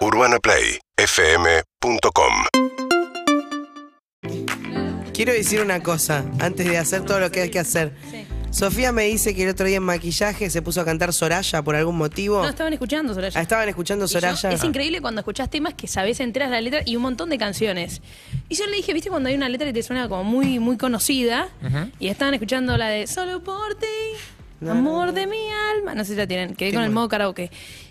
UrbanaPlayFM.com Quiero decir una cosa, antes de hacer todo lo que hay que hacer. Sofía me dice que el otro día en maquillaje se puso a cantar Soraya por algún motivo. No, estaban escuchando Soraya. Ah, estaban escuchando yo- Soraya. es increíble cuando escuchás temas que sabés enteras la letra y un montón de canciones. Y yo le dije, ¿viste cuando hay una letra que te suena como muy, muy conocida? Y estaban escuchando la de Solo por ti, amor de mi alma. No sé si la tienen, quedé con el modo karaoke.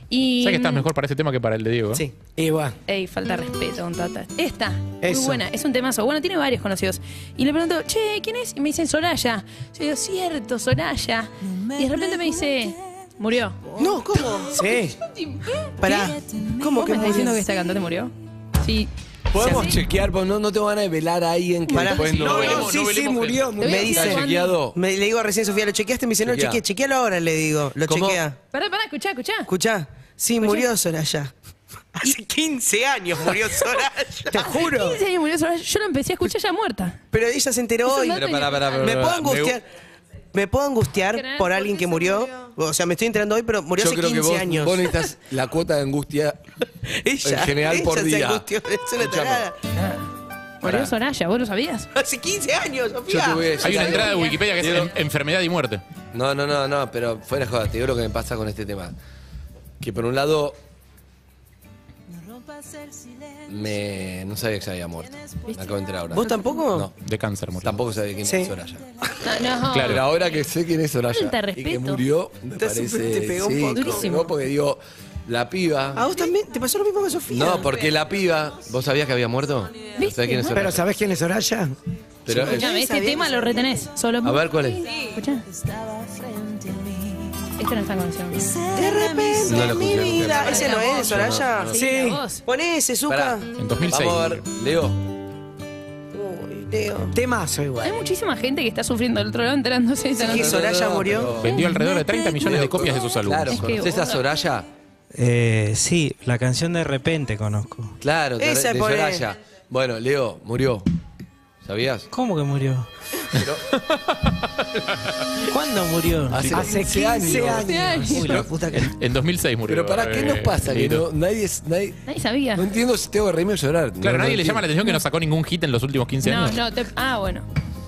Y. ¿Sabes que estás mejor para ese tema que para el de Diego? Sí. Igual. Ey, falta de respeto, un tata. Esta, Eso. muy buena, es un temazo. Bueno, tiene varios conocidos. Y le pregunto, che, ¿quién es? Y me dicen Soraya. Yo digo, cierto, Soraya. Y de repente me dice, murió. No, ¿cómo? Sí. Pará. ¿Cómo ¿Vos que me estás diciendo que esta cantante murió? Sí. Podemos Sí. chequear, porque no, no te van a velar a alguien que Pará. después no. No, No, velemos, sí, no sí, velemos murió. ¿Está dice- chequeado? Me, le digo recién, Sofía, ¿lo chequeaste? Me dice, no, lo Chequea. chequeé. Chequealo ahora, le digo. Lo ¿Cómo? chequea. Pará, pará, escuchá, escuchá. Escuchá. Sí, murió Soraya. Hace 15 años murió Soraya. Te juro. 15 años murió Soraya. Yo la empecé a escuchar ya muerta. Pero ella se enteró hoy. no Pero pará, pará, pará. ¿Me puedo angustiar? ¿Me puedo angustiar por alguien que murió? O sea, me estoy enterando hoy, pero murió Yo hace creo que 15 vos, años. vos necesitas la cuota de angustia ella, en general ella por se día. angustió. Es una tarada. Murió Soraya, ¿vos lo sabías? Hace 15 años, Yo Sofía. te voy a decir Hay una algo. entrada de Wikipedia que es en- enfermedad y muerte. No, no, no, no, pero fuera de joda, te digo lo que me pasa con este tema. Que por un lado. Me. No sabía que se había muerto. Me acabo de enterar ahora. ¿Vos tampoco? No, De cáncer murió. tampoco sabía quién Sí. es Soraya. No, no. Claro. Pero ahora que sé quién es Soraya Falta y que respeto. murió, me Te parece. super- te pegó un sí, poco. Durísimo. porque digo, la piba. ¿A vos también? ¿Te pasó lo mismo que Sofía? No, porque la piba. ¿Vos sabías que había muerto? ¿No ¿Viste? sabés quién es. Soraya? Pero ¿sabés quién es Soraya? Pero, Escuchame, este tema lo retenés. Solo A ver, ¿cuál es? Escuchá. Esta no está canción. De repente No mi escuché nunca. vida. ¿Ese no es de Soraya? no, no. Sí. la voz. Poné ese, Pará. Zuka. En 2006. Vamos a ver, Leo. Uy, Leo. Temazo igual. Hay muchísima gente que está sufriendo del otro lado enterándose de esta Sí, noticia. Soraya murió. pero- Vendió alrededor de 30 millones de copias de sus álbumes. Claro, Es que ¿conoces a boludo. Soraya? Eh, sí, la canción de repente conozco. Claro, de, Esa de. Soraya. Bueno, Leo, murió. ¿Sabías? ¿Cómo que murió? Pero ¿Cuándo murió? hace, Hace 15 15 años. años. Uy, la puta que... En 2006 murió. Pero ¿para qué nos eh, pasa? Que no, nadie, es- nadie- Nadie sabía. no entiendo si tengo que reírme o llorar. Claro, No, nadie no le llama la atención que no sacó ningún hit en los últimos 15 No, años. no, te- ah, bueno.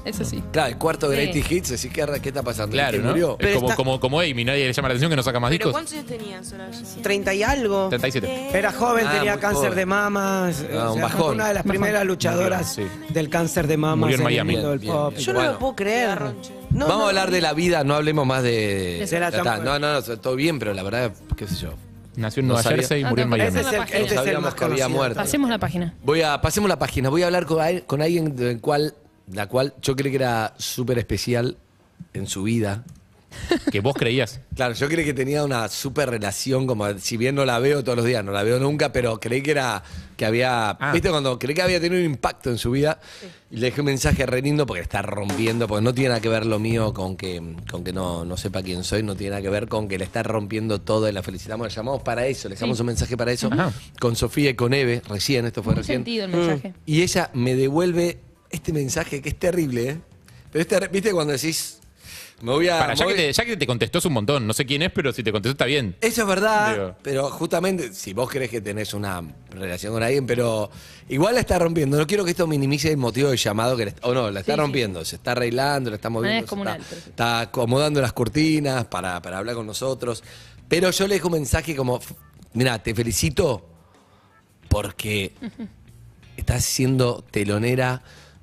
Eso sí. Claro, el cuarto Sí. Greatest Hits, así que ¿qué está pasando? Claro, ¿Que ¿no? murió? Es Pero como, está- como, como Amy, nadie le llama la atención que no saca más ¿Pero discos. cuántos años tenía Soraya? 30 y algo. 37. Era joven, Ah, tenía muy cáncer joven. de mamas. Ah, o un sea, bajón. fue Una de las primeras luchadoras Sí. del cáncer de mamas Murió en Miami. mundo del Bien, pop. bien. Yo no Bueno. lo puedo creer. No, Vamos no. a hablar de la vida, no hablemos más de... De la Ya está. Champions. No, no, no, todo bien, pero la verdad, qué sé yo. Nació en No Nueva sabía. Jersey y murió en no, pero Miami. Ese es el, la este es el Sabíamos más que había conocido. muerto. Pasemos la página. Voy a, pasemos la página. Voy a hablar con, al- con alguien del cual, la cual yo creí que era súper especial en su vida. Que vos creías. Claro, yo creí que tenía una súper relación, como si bien no la veo todos los días, no la veo nunca, pero creí que era, que había, Ah. viste, cuando creí que había tenido un impacto en su vida, y le dejé un mensaje re lindo porque está rompiendo, porque no tiene nada que ver lo mío con que, con que no, no sepa quién soy, no tiene nada que ver con que le está rompiendo todo y la felicitamos, le llamamos para eso, le dejamos un mensaje para eso, Ajá. con Sofía y con Eve, recién, esto fue Muy recién. sentido el mensaje. Y ella me devuelve este mensaje que es terrible, ¿eh? Pero es terri- viste cuando decís, me voy a... Para, ya, que te, ya que te contestó es un montón. No sé quién es, pero si te contestó está bien. Eso es verdad, Digo. pero justamente, si vos crees que tenés una relación con alguien, pero igual la está rompiendo. No quiero que esto minimice el motivo del llamado que le está, o no, la está Sí, sí. rompiendo, se está arreglando, la está moviendo, es se comunal, está, perfecto. está acomodando las cortinas para, para hablar con nosotros. Pero yo le dejo un mensaje como, mira, te felicito porque estás siendo telonera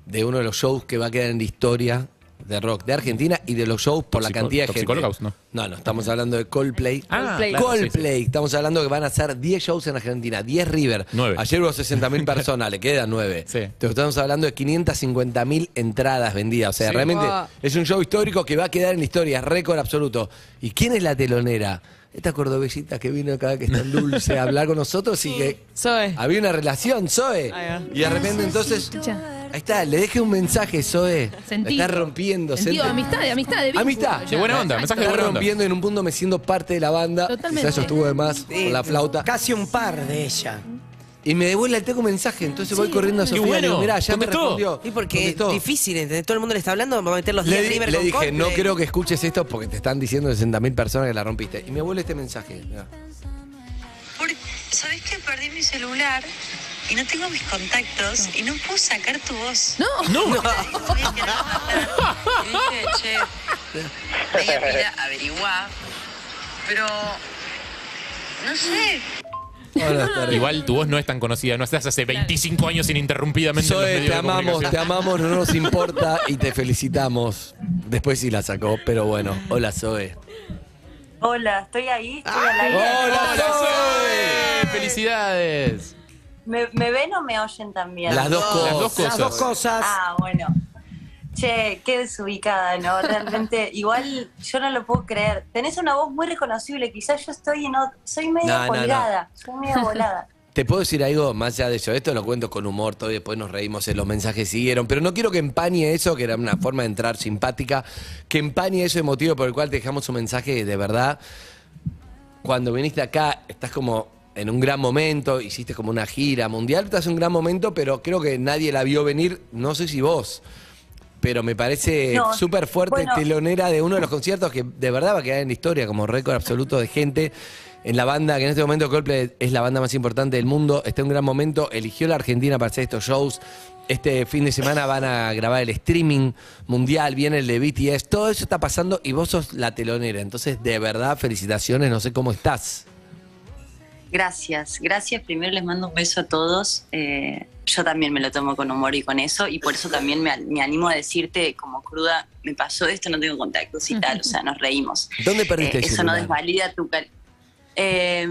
de uno de los shows que va a quedar en la historia de rock de Argentina y de los shows por la cantidad de gente. ¿no? No, no, estamos hablando de Coldplay. Ah, Coldplay. claro, sí, Coldplay, estamos hablando que van a hacer 10 shows en Argentina, 10 River. Nueve. Ayer hubo 60.000 personas, le quedan 9. Sí. Entonces estamos hablando de 550.000 entradas vendidas. O sea, Sí. realmente Wow. es un show histórico que va a quedar en la historia, récord absoluto. ¿Y quién es la telonera? Esta cordobesita que vino acá, que está en dulce, a hablar con nosotros y que Zoe. había una relación, Zoe. Y de repente entonces, Escucha. Ahí está, le dejé un mensaje, Zoe. Sentí. La está rompiendo. Sentido, sentí- amistad, de amistad, de vínculo. Amistad. De buena onda, mensaje de Está buena onda. rompiendo en un punto me siento parte de la banda. Totalmente. Quizás eso estuvo de más con la flauta. Casi un par de ella. Y me devuelve el tengo un mensaje. Entonces voy corriendo a Sofía y le digo, bueno. mirá, ya me respondió. Y porque Contestó. es difícil, ¿entendés? Todo el mundo le está hablando, vamos a meter los Le, 10 di- River le con dije, no creo que escuches esto porque te están diciendo 60.000 personas que la rompiste. Y me vuelve este mensaje. mirá. Por- ¿sabes que perdí mi celular y no tengo mis contactos y no puedo sacar tu voz? No. No. Voy a querer matar. Y dije, che, media pila, averiguá. Pero, no sé, Hola. Igual tu voz no es tan conocida, no estás hace 25 años ininterrumpidamente en los Zoe, medios te de amamos, comunicación. te amamos, no nos importa y te felicitamos. Después sí la sacó, pero bueno. Hola, Zoe. Hola, estoy ahí, estoy al aire. ¡Hola. Zoe! ¡Felicidades! ¿Me, me ven o me oyen también? Las dos cosas. Las dos Las dos cosas. cosas. Ah, bueno. Che, qué desubicada, ¿no? Realmente, igual yo no lo puedo creer. Tenés una voz muy reconocible, quizás yo estoy en ot- soy medio No, no, no. colgada, soy medio volada. Te puedo decir algo más allá de eso. Esto lo cuento con humor, todo y después nos reímos, los mensajes siguieron. Pero no quiero que empañe eso, que era una forma de entrar simpática, que empañe eso motivo por el cual te dejamos un mensaje de verdad. Cuando viniste acá, estás como en un gran momento, hiciste como una gira mundial, estás en un gran momento, pero creo que nadie la vio venir, no sé si vos. Pero me parece No, súper fuerte, bueno. telonera de uno de los conciertos que de verdad va a quedar en la historia como récord absoluto de gente en la banda, que en este momento Coldplay es la banda más importante del mundo, está en un gran momento, eligió la Argentina para hacer estos shows. Este fin de semana van a grabar el streaming mundial, viene el de BTS, todo eso está pasando y vos sos la telonera. Entonces, de verdad, felicitaciones, no sé cómo estás. Gracias, gracias. Primero les mando un beso a todos. Eh, yo también me lo tomo con humor y con eso, y por eso también me, me animo a decirte, como cruda, me pasó esto, no tengo contactos y tal, o sea, nos reímos. ¿Dónde perdiste Eh, eso no desvalida tu Eh,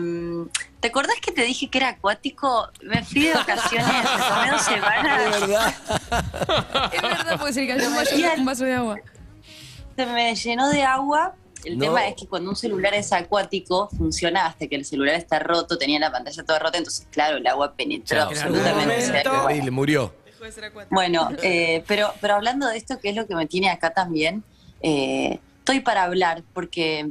¿Te acordás que te dije que era acuático? Me fui de vacaciones, me tomé dos semanas. verdad. Es verdad, puede ser que haya un vaso de agua. Se me llenó de agua. El No. tema es que cuando un celular es acuático, funciona hasta que el celular está roto, tenía la pantalla toda rota, entonces, claro, el agua penetró Chao, absolutamente. En algún o sea, momento- Terrible, murió. Bueno, eh, pero, pero hablando de esto, que es lo que me tiene acá también, eh, estoy para hablar, porque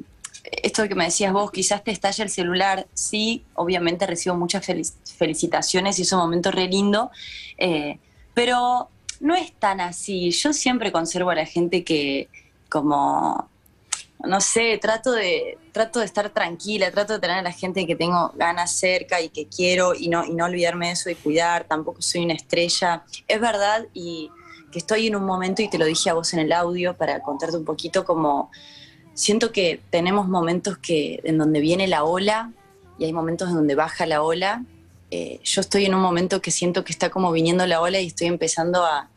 esto que me decías vos, quizás te estalla el celular, sí, obviamente recibo muchas felic- felicitaciones y es un momento re lindo, eh, pero no es tan así. Yo siempre conservo a la gente que como no sé, trato de, trato de estar tranquila, trato de tener a la gente que tengo ganas cerca y que quiero y no, y no olvidarme de eso y cuidar, tampoco soy una estrella. Es verdad y que estoy en un momento, y te lo dije a vos en el audio para contarte un poquito, como siento que tenemos momentos que, en donde viene la ola y hay momentos en donde baja la ola. Eh, yo estoy en un momento que siento que está como viniendo la ola y estoy empezando a,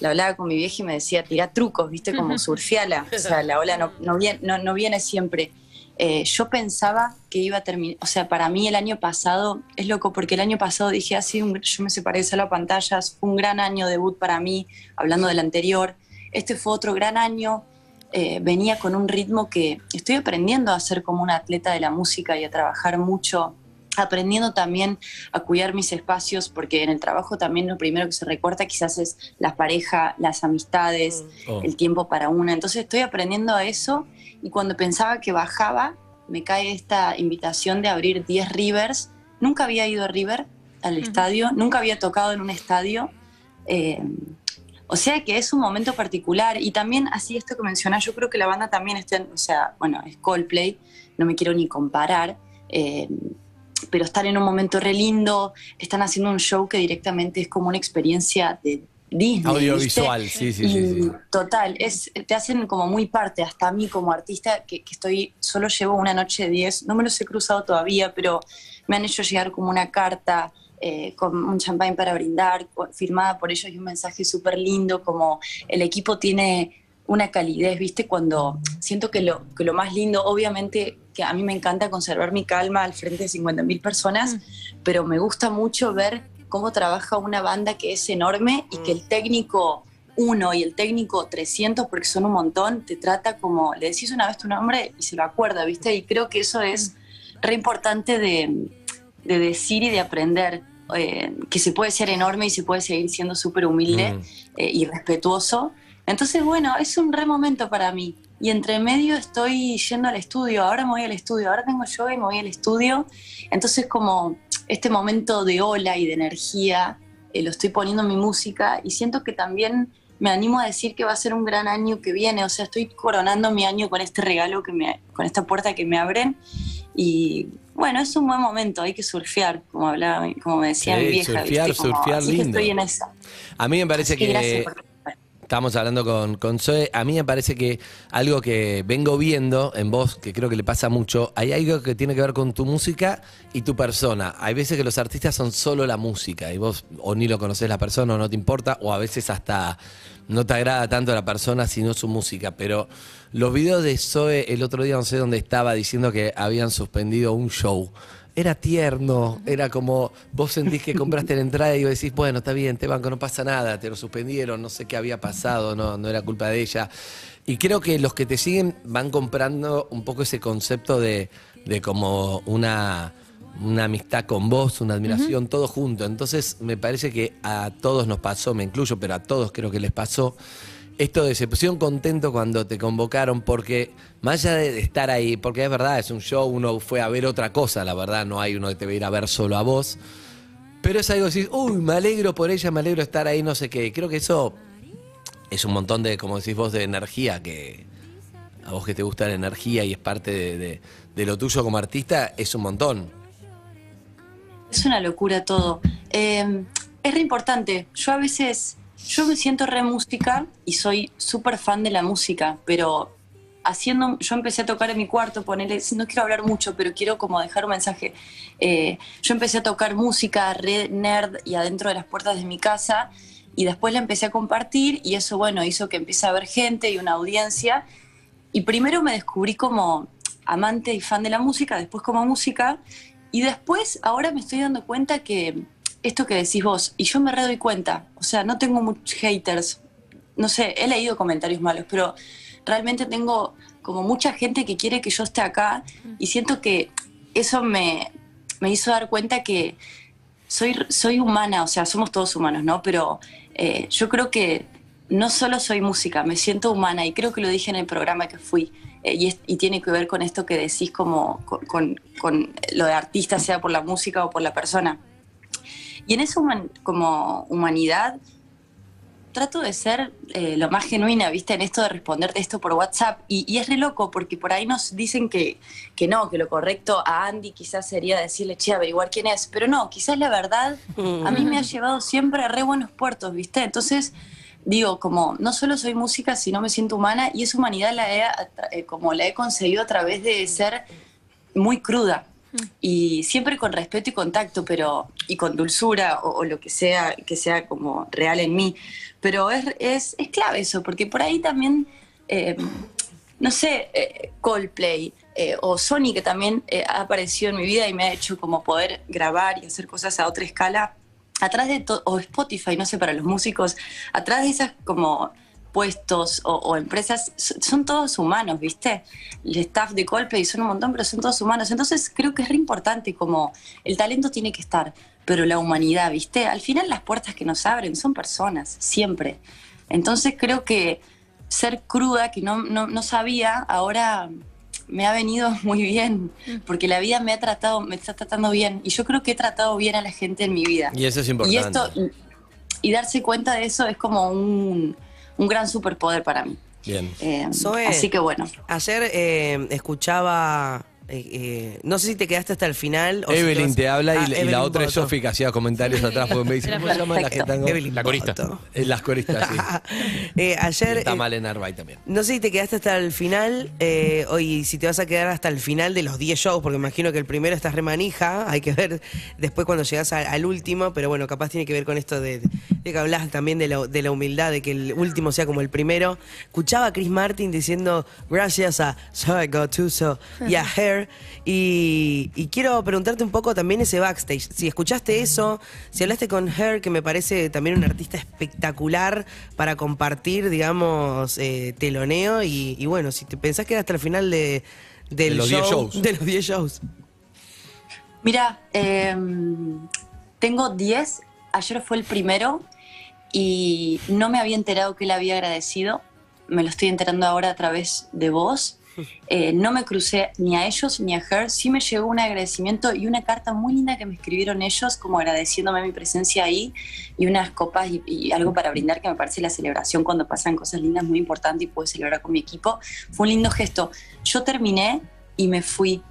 la hablaba con mi vieja y me decía, tira trucos, viste, como surfiala. O sea, la ola no, no, viene, no, no viene siempre. Eh, yo pensaba que iba a terminar, o sea, para mí el año pasado, es loco, porque el año pasado dije, así, yo me separé de Sala Pantallas, fue un gran año debut para mí, hablando del anterior. Este fue otro gran año, eh, venía con un ritmo que estoy aprendiendo a ser como una atleta de la música y a trabajar mucho aprendiendo también a cuidar mis espacios, porque en el trabajo también lo primero que se recorta quizás es la pareja, las amistades, Oh. el tiempo para una. Entonces estoy aprendiendo a eso y cuando pensaba que bajaba, me cae esta invitación de abrir 10 Rivers. Nunca había ido a River al estadio, nunca había tocado en un estadio. Eh, o sea que es un momento particular y también así esto que mencionás, yo creo que la banda también está, en- o sea, bueno, es Coldplay, no me quiero ni comparar, eh, pero están en un momento re lindo, están haciendo un show que directamente es como una experiencia de Disney. Audiovisual, ¿viste? sí, sí, sí, Y sí. Total, es, te hacen como muy parte, hasta a mí como artista, que, que estoy, solo llevo una noche de 10, no me los he cruzado todavía, pero me han hecho llegar como una carta eh, con un champán para brindar, firmada por ellos y un mensaje súper lindo, como el equipo tiene una calidez, ¿viste? Cuando siento que lo, que lo más lindo, obviamente que a mí me encanta conservar mi calma al frente de 50.000 personas, pero me gusta mucho ver cómo trabaja una banda que es enorme y que el técnico 1 y el técnico 300, porque son un montón, te trata como, le decís una vez tu nombre y se lo acuerda, ¿viste? Y creo que eso es re importante de, de decir y de aprender, eh, que se puede ser enorme y se puede seguir siendo súper humilde Mm. eh, y respetuoso. Entonces, bueno, es un re momento para mí. Y entre medio estoy yendo al estudio, ahora me voy al estudio, ahora tengo yoga y me voy al estudio. Entonces, como este momento de ola y de energía, eh, lo estoy poniendo en mi música y siento que también me animo a decir que va a ser un gran año que viene. O sea, estoy coronando mi año con este regalo, que me, con esta puerta que me abren. Y bueno, es un buen momento, hay que surfear, como hablaba, como me decía Sí, mi vieja. surfear, ¿viste? Como, surfear así que lindo. estoy en esa. A mí me parece que por Estábamos hablando con, con Zoe. A mí me parece que algo que vengo viendo en vos, que creo que le pasa mucho, hay algo que tiene que ver con tu música y tu persona. Hay veces que los artistas son solo la música y vos o ni lo conoces la persona o no te importa, o a veces hasta no te agrada tanto la persona sino su música. Pero los videos de Zoe el otro día, no sé dónde estaba, diciendo que habían suspendido un show. Era tierno, era como vos sentís que compraste la entrada y vos decís, bueno, está bien, te banco, no pasa nada, te lo suspendieron, no sé qué había pasado, no, no era culpa de ella. Y creo que los que te siguen van comprando un poco ese concepto de, de como una, una amistad con vos, una admiración, todo junto. Entonces me parece que a todos nos pasó, me incluyo, pero a todos creo que les pasó esto de se pusieron contento cuando te convocaron porque más allá de estar ahí, porque es verdad, es un show, uno fue a ver otra cosa, la verdad, no hay uno que te va a ir a ver solo a vos. Pero es algo así, uy, me alegro por ella, me alegro estar ahí, no sé qué. Creo que eso es un montón de, como decís vos, de energía que a vos que te gusta la energía y es parte de lo tuyo como artista, es un montón. Es una locura todo. Eh, es re importante. Yo a veces, yo me siento re música y soy súper fan de la música, pero haciendo, yo empecé a tocar en mi cuarto, ponerle, no quiero hablar mucho, pero quiero como dejar un mensaje. Eh, yo empecé a tocar música re nerd y adentro de las puertas de mi casa y después la empecé a compartir y eso, bueno, hizo que empiece a haber gente y una audiencia. Y primero me descubrí como amante y fan de la música, después como música, y después ahora me estoy dando cuenta que esto que decís vos, y yo me re doy cuenta, o sea, no tengo muchos haters, no sé, he leído comentarios malos, pero realmente tengo como mucha gente que quiere que yo esté acá y siento que eso me, me hizo dar cuenta que soy, soy humana, o sea, somos todos humanos, ¿no? Pero eh, yo creo que no solo soy música, me siento humana y creo que lo dije en el programa que fui. eh, y, es- y tiene que ver con esto que decís como con, con- con lo de artista, sea por la música o por la persona. Y en human- como humanidad trato de ser eh, lo más genuina, ¿viste? En esto de responderte esto por WhatsApp. Y, y es re loco porque por ahí nos dicen que, que no, que lo correcto a Andy quizás sería decirle, che, averiguar quién es. Pero no, quizás la verdad a mí me ha llevado siempre a re buenos puertos, ¿viste? Entonces, digo, como no solo soy música, sino me siento humana y esa humanidad la he, eh, como la he conseguido a través de ser muy cruda. Y siempre con respeto y contacto, pero y con dulzura o, lo que sea que sea como real en mí. Pero es, es, es clave eso, porque por ahí también, eh, no sé, eh, Coldplay eh, o Sony, que también ha aparecido en mi vida y me ha hecho como poder grabar y hacer cosas a otra escala, atrás de o Spotify, no sé, para los músicos, atrás de esas como puestos o, o empresas, so- son todos humanos, ¿viste? El staff de Coldplay son un montón, pero son todos humanos. Entonces creo que es re importante como el talento tiene que estar, pero la humanidad, ¿viste? Al final las puertas que nos abren son personas, siempre. Entonces creo que ser cruda, que no, no, no sabía, ahora me ha venido muy bien, porque la vida me ha tratado, me está tratando bien, y yo creo que he tratado bien a la gente en mi vida. Y eso es Y importante. esto, y, y darse cuenta de eso es como un, un gran superpoder para mí. Bien. Eh, Zoe. así que bueno. Ayer eh, escuchaba. Eh, eh, no sé si te quedaste hasta el final. o si Evelyn vas- te habla y, Ah, y la otra es Boto. Sofi que hacía comentarios atrás porque me dice, ¿cómo se llama la que Perfecto. tango? Evelyn La corista. Boto. Eh, Las coristas, sí. Eh, ayer. Está eh, mal en Arbay también. No sé si te quedaste hasta el final, eh, o y si te vas a quedar hasta el final de los 10 shows, porque imagino que el primero estás remanija, hay que ver después cuando llegas a- al último, pero bueno, capaz tiene que ver con esto de, de que hablas también de la, de la humildad, de que el último sea como el primero. Escuchaba a Chris Martin diciendo gracias a So I Got To So y a Hair, y, y quiero preguntarte un poco también ese backstage, si escuchaste eso, si hablaste con Hair, que me parece también un artista espectacular para compartir, digamos, eh, teloneo, y, y bueno, si te pensás que era hasta el final de, del De los show, 10 shows. De los 10 shows. Mira, eh, tengo 10, ayer fue el primero y no me había enterado que él había agradecido, me lo estoy enterando ahora a través de vos. Eh, no me crucé ni a ellos ni a Her, sí me llegó un agradecimiento y una carta muy linda que me escribieron ellos, como agradeciéndome mi presencia ahí y unas copas y, algo para brindar, que me parece la celebración cuando pasan cosas lindas muy importante y puedo celebrar con mi equipo. Fue un lindo gesto. Yo terminé y me fui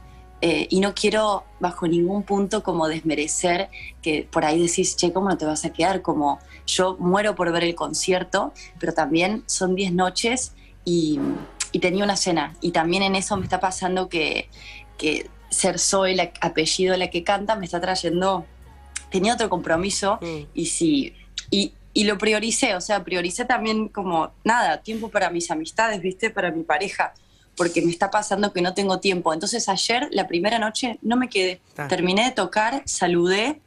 eh, y no quiero bajo ningún punto como desmerecer que por ahí decís, che, ¿cómo no te vas a quedar? Como yo muero por ver el concierto, pero también son 10 noches y, y tenía una cena. Y también en eso me está pasando que, que ser Zoe, el apellido de la que canta, me está trayendo, tenía otro compromiso Mm. y sí, y, y lo prioricé, o sea, prioricé también como, nada, tiempo para mis amistades, viste, para mi pareja, porque me está pasando que no tengo tiempo. Entonces ayer, la primera noche, no me quedé. Ah. Terminé de tocar, saludé,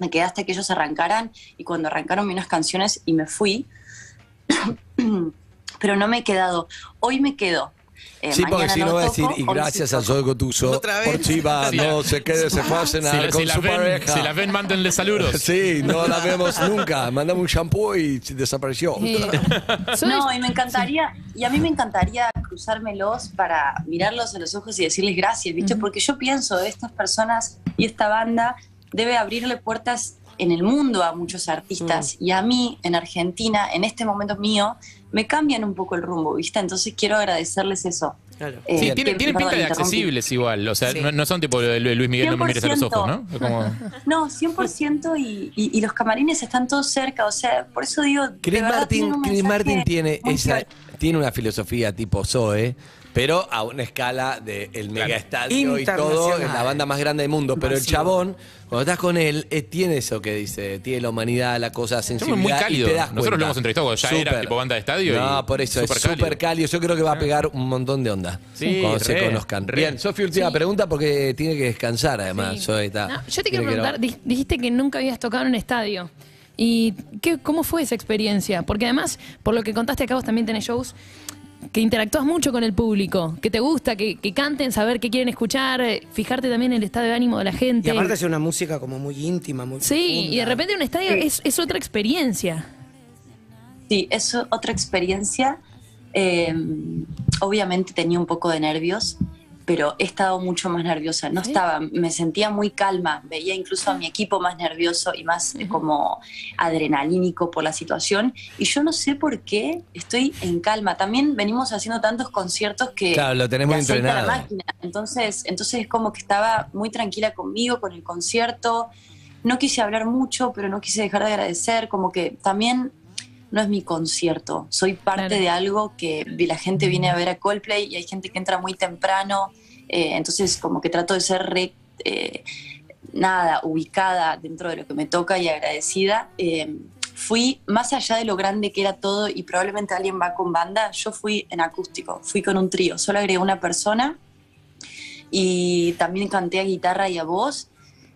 me quedé hasta que ellos arrancaran y cuando arrancaron vi unas canciones y me fui. Pero no me he quedado. Hoy me quedo. Eh, Sí, porque si no no va a decir, y gracias a. Zoe Gotuso ¿Otra vez? por Chiva, Sí. no se quede, se fue a Si, cenar con si la su ven, pareja. si la ven, mándenle saludos. Sí, no la vemos nunca. Mandamos un shampoo y desapareció. No, y me encantaría, y a mí me encantaría cruzármelos para mirarlos a los ojos y decirles gracias, ¿viste? Porque yo pienso, estas personas y esta banda debe abrirle puertas en el mundo a muchos artistas y a mí en Argentina, en este momento mío, me cambian un poco el rumbo, ¿viste? Entonces quiero agradecerles eso. Claro. Eh, Sí, tienen, tienen pinta de accesibles igual. O sea, Sí. no, no son tipo de Luis Miguel, no me mires a los ojos, ¿no? Como- No, 100% y, y, y los camarines están todos cerca, o sea, por eso digo... de Chris Martin, Chris Martin tiene esa, tiene una filosofía tipo Zoe, pero a una escala del mega estadio y todo, es la banda más grande del mundo. Pero el chabón, cuando estás con él, eh, tiene eso que dice, tiene la humanidad, la cosa sensibilidad. muy y cálidos. te das Nosotros lo hemos entrevistado cuando ya era tipo banda de estadio. No, y por eso es súper cálido. súper cálido. Yo creo que va a pegar un montón de onda Sí, cuando se re, conozcan. re. Bien, Sofía, última pregunta porque tiene que descansar además. Sí. Está- No, yo te tiene quiero que preguntar, di- dijiste que nunca habías tocado en un estadio. ¿Y qué, cómo fue esa experiencia? Porque además, por lo que contaste acá, vos también tenés shows que interactúas mucho con el público, que te gusta, que, que canten, saber qué quieren escuchar, eh, fijarte también en el estado de ánimo de la Y gente. aparte es una música como muy íntima, muy sí, y de repente un estadio es, es otra experiencia. Sí, es otra experiencia. Eh, obviamente tenía un poco de nervios, pero he estado mucho más nerviosa. No estaba, me sentía muy calma. Veía incluso a mi equipo más nervioso y más eh, como adrenalínico por la situación. Y yo no sé por qué estoy en calma. También venimos haciendo tantos conciertos que Claro, lo tenés muy te aceita la entrenado. máquina. Entonces, entonces es como que estaba muy tranquila conmigo, con el concierto. No quise hablar mucho, pero no quise dejar de agradecer. Como que también no es mi concierto. Soy parte Claro. de algo que la gente viene a ver a Coldplay y hay gente que entra muy temprano. Eh, entonces, como que trato de ser re, eh, nada, ubicada dentro de lo que me toca y agradecida. Eh, fui más allá de lo grande que era todo y probablemente alguien va con banda. Yo fui en acústico, fui con un trío. Solo agregué una persona y también canté a guitarra y a voz.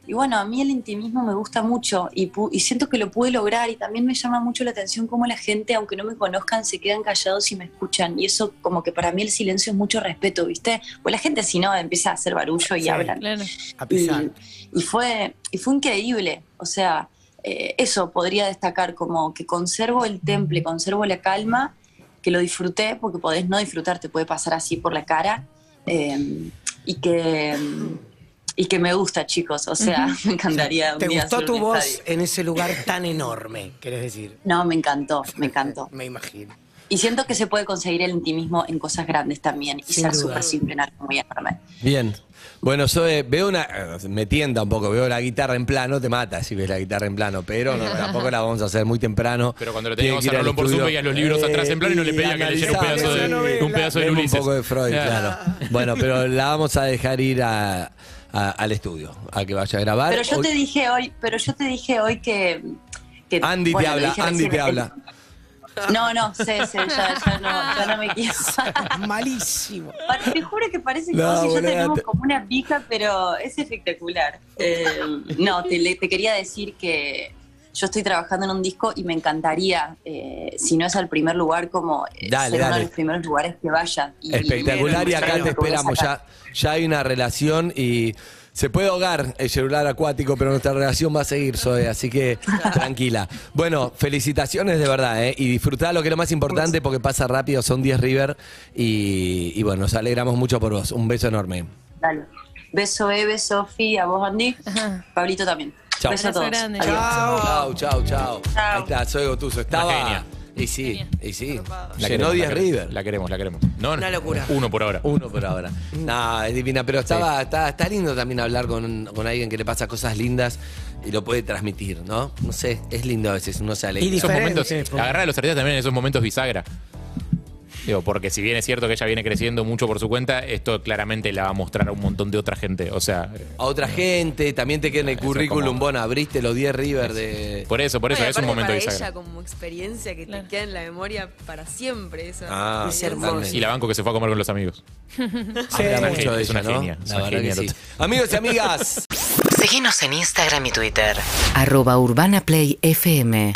Y bueno, a mí el intimismo me gusta mucho y, pu- y siento que lo pude lograr y también me llama mucho la atención cómo la gente, aunque no me conozcan, se quedan callados y me escuchan. Y eso como que para mí el silencio es mucho respeto, ¿viste? Pues la gente si no empieza a hacer barullo y Sí. hablan. Claro. A Y, pisar. y fue, y fue increíble. O sea, eh, eso podría destacar como que conservo el temple, conservo la calma, que lo disfruté, porque podés no disfrutar, te puede pasar así por la cara. eh, y que y que me gusta, chicos. O sea, me encantaría un ¿Te día gustó hacer tu un voz estadio. en ese lugar tan enorme, querés decir? No, me encantó, me encantó. Me imagino. Y siento que se puede conseguir el intimismo en cosas grandes también y Sin ser súper simple en algo muy enorme. Bien. Bueno, Zoe, veo una. eh, Me tienta un poco, veo la guitarra en plano, te mata si ves la guitarra en plano, pero no, tampoco la vamos a hacer muy temprano. Pero cuando lo teníamos que a Rolón por Zoom, veías los libros atrás en plano y no le pedía que leyera un pedazo de, un pedazo de Ulises. un poco de Freud, claro. Bueno, pero la vamos a dejar ir a- a- al estudio, a que vaya a grabar. Pero yo Hoy- te dije hoy, pero yo te dije hoy que. que- Andy bueno, te habla, Andy recién, te el- habla. No, no, sé, sé, ya, ya no, ya no me quiero. Malísimo. Te juro que parece que No, vos y yo boluda, tenemos te- como una pica, pero es espectacular. Eh, no, te quería decir que yo estoy trabajando en un disco y me encantaría, eh, si no es al primer lugar, como eh, Dale, ser uno de los primeros lugares que vaya. Y- Espectacular y acá te esperamos. Ya, ya hay una relación y se puede ahogar el celular acuático, pero nuestra relación va a seguir, Zoe, así que tranquila. Bueno, felicitaciones de verdad, ¿eh? Y disfrutá lo que es lo más importante porque pasa rápido, son 10 River y, y bueno, nos alegramos mucho por vos. Un beso enorme. Dale. Beso Eve, Sofi, a vos Andy, Ajá. Pablito también. Chao. Beso a todos. grande. Chao, chao, chao. Chao. Ahí está, Zoe Gotuso. Estaba, genia. Y sí, y sí. La Llenó queremos, 10 la queremos, River. La queremos, la queremos. No, Una locura. Uno por ahora. Uno por ahora. No, es divina, pero estaba, está, está lindo también hablar con, con alguien que le pasa cosas lindas y lo puede transmitir, ¿no? No sé, es lindo a veces, uno se alegra. Y Esos momentos, agarrar a los artistas también en esos momentos bisagra. Digo, porque si bien es cierto que ella viene creciendo mucho por su cuenta, esto claramente la va a mostrar a un montón de otra gente. O sea, A otra gente, también te queda en el Eso currículum, como- bueno, abriste los 10 River de... por eso, por eso, No, es un momento para bisagra. ella como experiencia que Claro. te queda en la memoria para siempre. Eso. Ah, Es hermoso. Y la banco que se fue a comer con los amigos. Habla una mucho es una genia, es una genia sí. Amigos y amigas, Seguinos en Instagram y Twitter. Arroba Urbana Play FM.